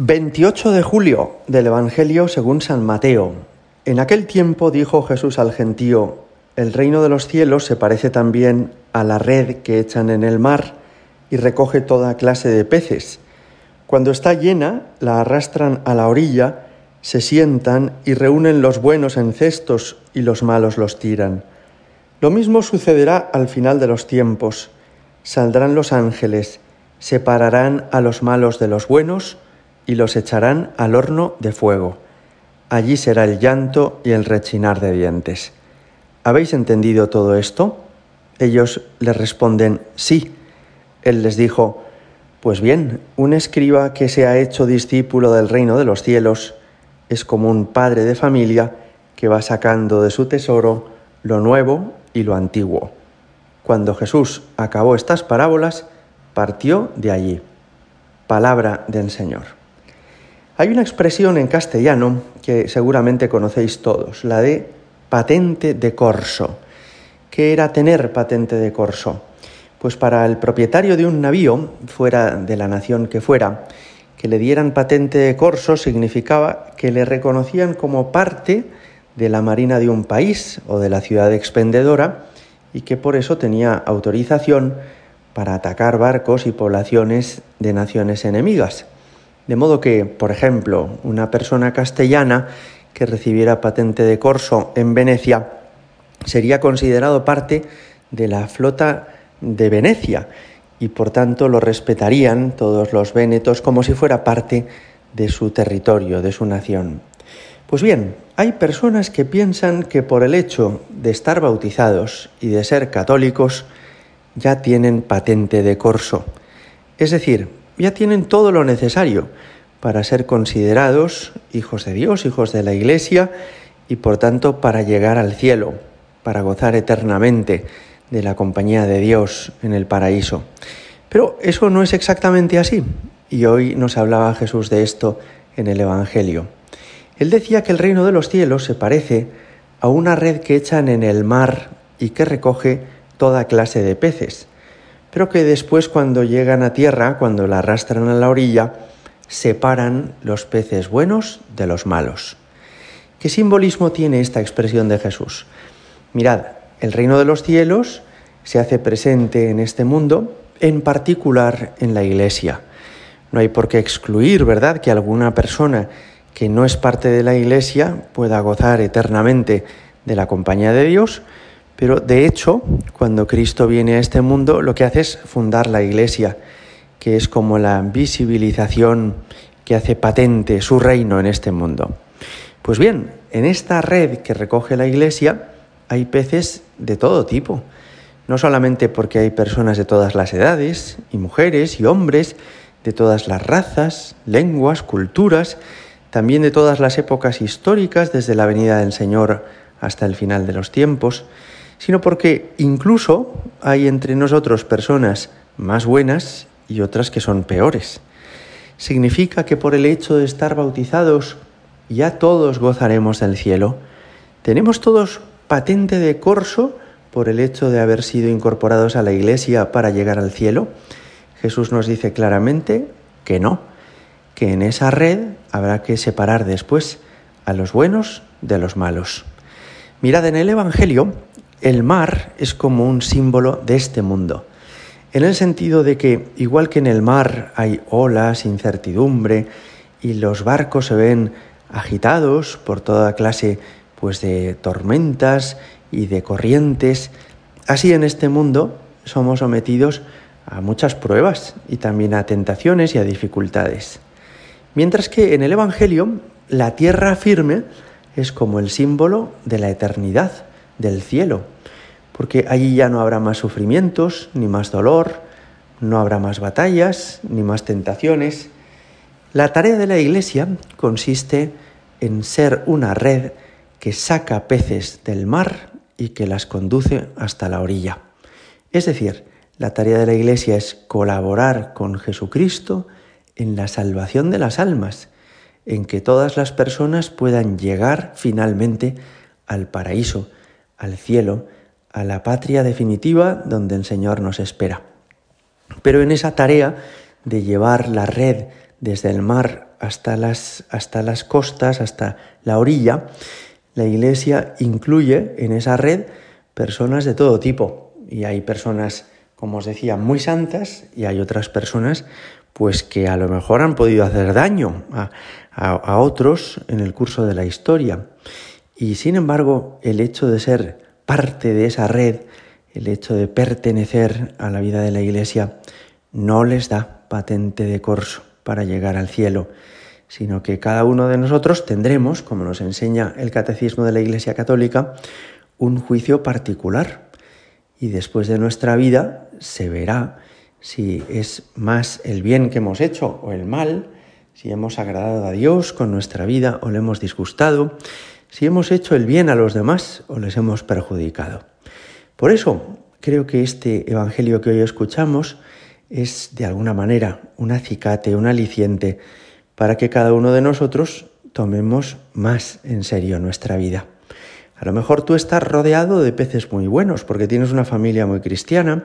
28 de julio del Evangelio según San Mateo. En aquel tiempo dijo Jesús al gentío, el reino de los cielos se parece también a la red que echan en el mar y recoge toda clase de peces. Cuando está llena, la arrastran a la orilla, se sientan y reúnen los buenos en cestos y los malos los tiran. Lo mismo sucederá al final de los tiempos. Saldrán los ángeles, separarán a los malos de los buenos, y los echarán al horno de fuego. Allí será el llanto y el rechinar de dientes. ¿Habéis entendido todo esto? Ellos le responden, sí. Él les dijo, pues bien, un escriba que se ha hecho discípulo del reino de los cielos es como un padre de familia que va sacando de su tesoro lo nuevo y lo antiguo. Cuando Jesús acabó estas parábolas, partió de allí. Palabra del Señor. Hay una expresión en castellano que seguramente conocéis todos, la de patente de corso. ¿Qué era tener patente de corso? Pues para el propietario de un navío, fuera de la nación que fuera, que le dieran patente de corso significaba que le reconocían como parte de la marina de un país o de la ciudad expendedora y que por eso tenía autorización para atacar barcos y poblaciones de naciones enemigas. De modo que, por ejemplo, una persona castellana que recibiera patente de corso en Venecia sería considerado parte de la flota de Venecia y por tanto lo respetarían todos los vénetos como si fuera parte de su territorio, de su nación. Pues bien, hay personas que piensan que por el hecho de estar bautizados y de ser católicos ya tienen patente de corso. Es decir, ya tienen todo lo necesario para ser considerados hijos de Dios, hijos de la Iglesia y por tanto para llegar al cielo, para gozar eternamente de la compañía de Dios en el paraíso. Pero eso no es exactamente así y hoy nos hablaba Jesús de esto en el Evangelio. Él decía que el reino de los cielos se parece a una red que echan en el mar y que recoge toda clase de peces pero que después cuando llegan a tierra, cuando la arrastran a la orilla, separan los peces buenos de los malos. ¿Qué simbolismo tiene esta expresión de Jesús? Mirad, el reino de los cielos se hace presente en este mundo, en particular en la iglesia. No hay por qué excluir, ¿verdad?, que alguna persona que no es parte de la iglesia pueda gozar eternamente de la compañía de Dios, pero de hecho, cuando Cristo viene a este mundo, lo que hace es fundar la Iglesia, que es como la visibilización que hace patente su reino en este mundo. Pues bien, en esta red que recoge la Iglesia hay peces de todo tipo, no solamente porque hay personas de todas las edades, y mujeres y hombres, de todas las razas, lenguas, culturas, también de todas las épocas históricas, desde la venida del Señor hasta el final de los tiempos, sino porque incluso hay entre nosotros personas más buenas y otras que son peores. Significa que por el hecho de estar bautizados ya todos gozaremos del cielo. Tenemos todos patente de corso por el hecho de haber sido incorporados a la iglesia para llegar al cielo. Jesús nos dice claramente que no, que en esa red habrá que separar después a los buenos de los malos. Mirad en el Evangelio, el mar es como un símbolo de este mundo, en el sentido de que igual que en el mar hay olas, incertidumbre y los barcos se ven agitados por toda clase pues de tormentas y de corrientes, así en este mundo somos sometidos a muchas pruebas y también a tentaciones y a dificultades. Mientras que en el Evangelio la tierra firme es como el símbolo de la eternidad, del cielo, porque allí ya no habrá más sufrimientos, ni más dolor, no habrá más batallas, ni más tentaciones. La tarea de la Iglesia consiste en ser una red que saca peces del mar y que las conduce hasta la orilla. Es decir, la tarea de la Iglesia es colaborar con Jesucristo en la salvación de las almas, en que todas las personas puedan llegar finalmente al paraíso, al cielo, a la patria definitiva donde el Señor nos espera. Pero en esa tarea de llevar la red desde el mar hasta las, hasta las costas, hasta la orilla, la Iglesia incluye en esa red personas de todo tipo. Y hay personas, como os decía, muy santas y hay otras personas pues que a lo mejor han podido hacer daño a, a otros en el curso de la historia. Y sin embargo, el hecho de ser parte de esa red, el hecho de pertenecer a la vida de la Iglesia, no les da patente de corso para llegar al cielo, sino que cada uno de nosotros tendremos, como nos enseña el Catecismo de la Iglesia Católica, un juicio particular. Y después de nuestra vida se verá si es más el bien que hemos hecho o el mal, si hemos agradado a Dios con nuestra vida o le hemos disgustado, si hemos hecho el bien a los demás o les hemos perjudicado. Por eso creo que este Evangelio que hoy escuchamos es de alguna manera un acicate, un aliciente para que cada uno de nosotros tomemos más en serio nuestra vida. A lo mejor tú estás rodeado de peces muy buenos porque tienes una familia muy cristiana,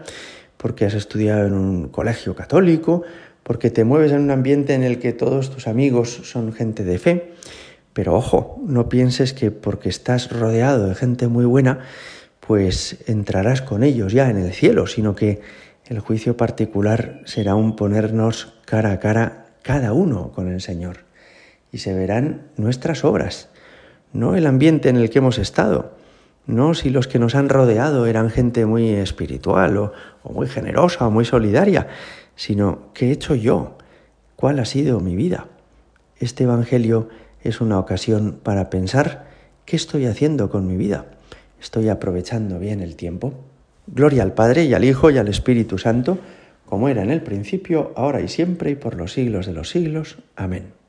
porque has estudiado en un colegio católico, porque te mueves en un ambiente en el que todos tus amigos son gente de fe. Pero ojo, no pienses que porque estás rodeado de gente muy buena, pues entrarás con ellos ya en el cielo, sino que el juicio particular será un ponernos cara a cara cada uno con el Señor y se verán nuestras obras, no el ambiente en el que hemos estado, no si los que nos han rodeado eran gente muy espiritual o, muy generosa o muy solidaria, sino qué he hecho yo, cuál ha sido mi vida. Este Evangelio es una ocasión para pensar qué estoy haciendo con mi vida. ¿Estoy aprovechando bien el tiempo? Gloria al Padre y al Hijo y al Espíritu Santo, como era en el principio, ahora y siempre y por los siglos de los siglos. Amén.